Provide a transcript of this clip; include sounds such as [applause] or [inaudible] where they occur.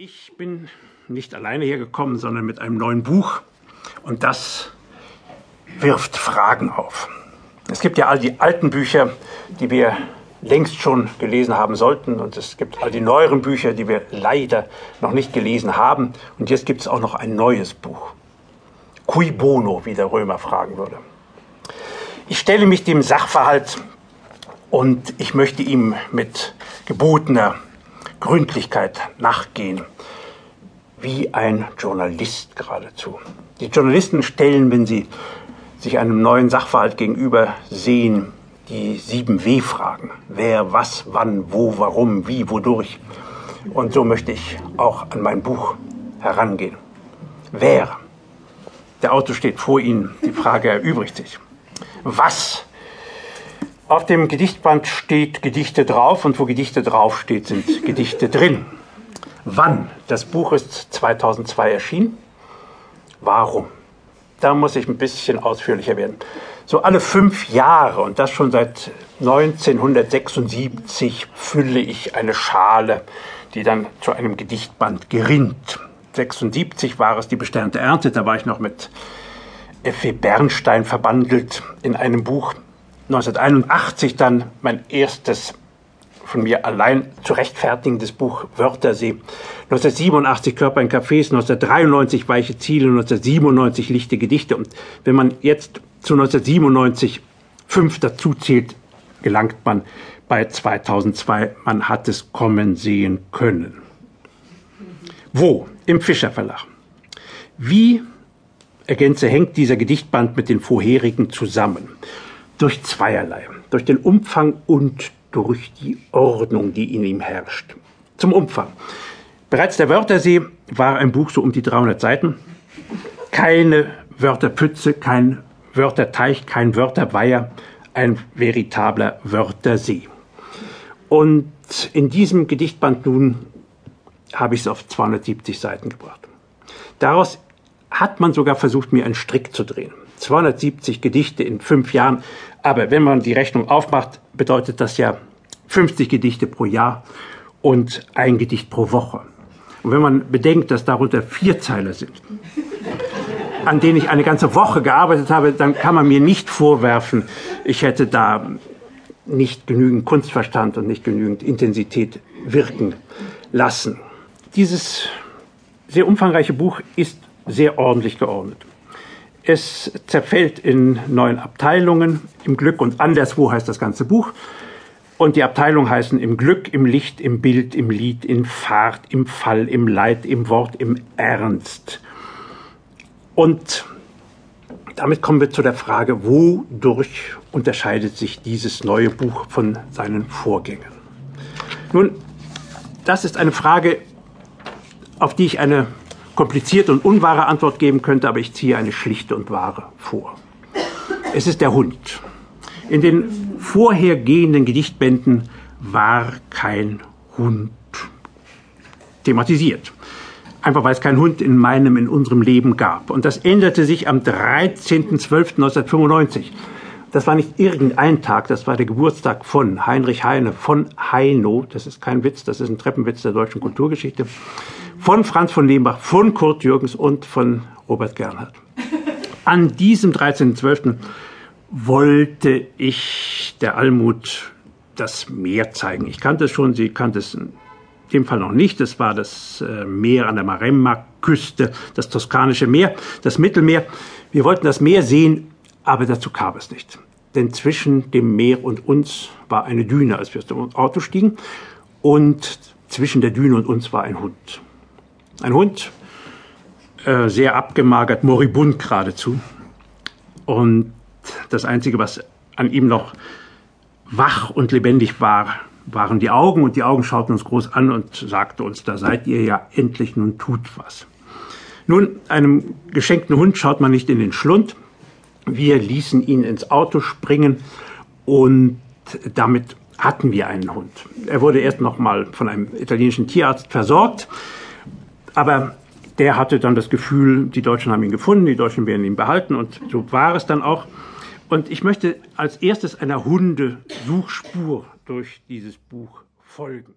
Ich bin nicht alleine hergekommen, sondern mit einem neuen Buch. Und das wirft Fragen auf. Es gibt ja all die alten Bücher, die wir längst schon gelesen haben sollten. Und es gibt all die neueren Bücher, die wir leider noch nicht gelesen haben. Und jetzt gibt es auch noch ein neues Buch. Cui bono, wie der Römer fragen würde. Ich stelle mich dem Sachverhalt und ich möchte ihm mit gebotener Gründlichkeit nachgehen, wie ein Journalist geradezu. Die Journalisten stellen, wenn sie sich einem neuen Sachverhalt gegenüber sehen, die sieben W-Fragen. Wer, was, wann, wo, warum, wie, wodurch. Und so möchte ich auch an mein Buch herangehen. Wer? Der Autor steht vor Ihnen, die Frage erübrigt sich. Was auf dem Gedichtband steht Gedichte drauf und wo Gedichte drauf steht, sind Gedichte drin. Wann? Das Buch ist 2002 erschienen. Warum? Da muss ich ein bisschen ausführlicher werden. So alle fünf Jahre und das schon seit 1976 fülle ich eine Schale, die dann zu einem Gedichtband gerinnt. 76 war es die besternte Ernte, da war ich noch mit F.W. Bernstein verbandelt in einem Buch 1981 dann mein erstes von mir allein zu rechtfertigendes Buch Wörtersee. 1987 Körper in Cafés, 1993 Weiche Ziele, 1997 Lichte Gedichte. Und wenn man jetzt zu 1997 fünf dazu zählt, gelangt man bei 2002. Man hat es kommen sehen können. Wo? Im Fischer Verlag. Wie, ergänze, hängt dieser Gedichtband mit den vorherigen zusammen? Durch zweierlei, durch den Umfang und durch die Ordnung, die in ihm herrscht. Zum Umfang. Bereits der Wörtersee war ein Buch so um die 300 Seiten. Keine Wörterpütze, kein Wörterteich, kein Wörterweiher, ein veritabler Wörtersee. Und in diesem Gedichtband nun habe ich es auf 270 Seiten gebracht. Daraus hat man sogar versucht, mir einen Strick zu drehen. 270 Gedichte in fünf Jahren. Aber wenn man die Rechnung aufmacht, bedeutet das ja 50 Gedichte pro Jahr und ein Gedicht pro Woche. Und wenn man bedenkt, dass darunter vier Zeiler sind, an denen ich eine ganze Woche gearbeitet habe, dann kann man mir nicht vorwerfen, ich hätte da nicht genügend Kunstverstand und nicht genügend Intensität wirken lassen. Dieses sehr umfangreiche Buch ist sehr ordentlich geordnet. Es zerfällt in neun Abteilungen. Im Glück und anderswo heißt das ganze Buch. Und die Abteilungen heißen im Glück, im Licht, im Bild, im Lied, in Fahrt, im Fall, im Leid, im Wort, im Ernst. Und damit kommen wir zu der Frage, wodurch unterscheidet sich dieses neue Buch von seinen Vorgängern? Nun, das ist eine Frage, auf die ich eine komplizierte und unwahre Antwort geben könnte, aber ich ziehe eine schlichte und wahre vor. Es ist der Hund. In den vorhergehenden Gedichtbänden war kein Hund thematisiert. Einfach weil es keinen Hund in meinem, in unserem Leben gab. Und das änderte sich am 13.12.1995. Das war nicht irgendein Tag, das war der Geburtstag von Heinrich Heine, von Heino. Das ist kein Witz, das ist ein Treppenwitz der deutschen Kulturgeschichte von Franz von Lehmbach, von Kurt Jürgens und von Robert Gernhardt. [laughs] An diesem 13.12. wollte ich der Almut das Meer zeigen. Ich kannte es schon, sie kannte es in dem Fall noch nicht. Das war das äh, Meer an der Maremma-Küste, das toskanische Meer, das Mittelmeer. Wir wollten das Meer sehen, aber dazu kam es nicht. Denn zwischen dem Meer und uns war eine Düne, als wir aus dem Auto stiegen. Und zwischen der Düne und uns war ein Hund. Ein Hund, äh, sehr abgemagert, moribund geradezu. Und das Einzige, was an ihm noch wach und lebendig war, waren die Augen. Und die Augen schauten uns groß an und sagte uns, da seid ihr ja endlich, nun tut was. Nun, einem geschenkten Hund schaut man nicht in den Schlund. Wir ließen ihn ins Auto springen und damit hatten wir einen Hund. Er wurde erst noch mal von einem italienischen Tierarzt versorgt. Aber der hatte dann das Gefühl, die Deutschen haben ihn gefunden, die Deutschen werden ihn behalten und so war es dann auch. Und ich möchte als erstes einer Hundesuchspur durch dieses Buch folgen.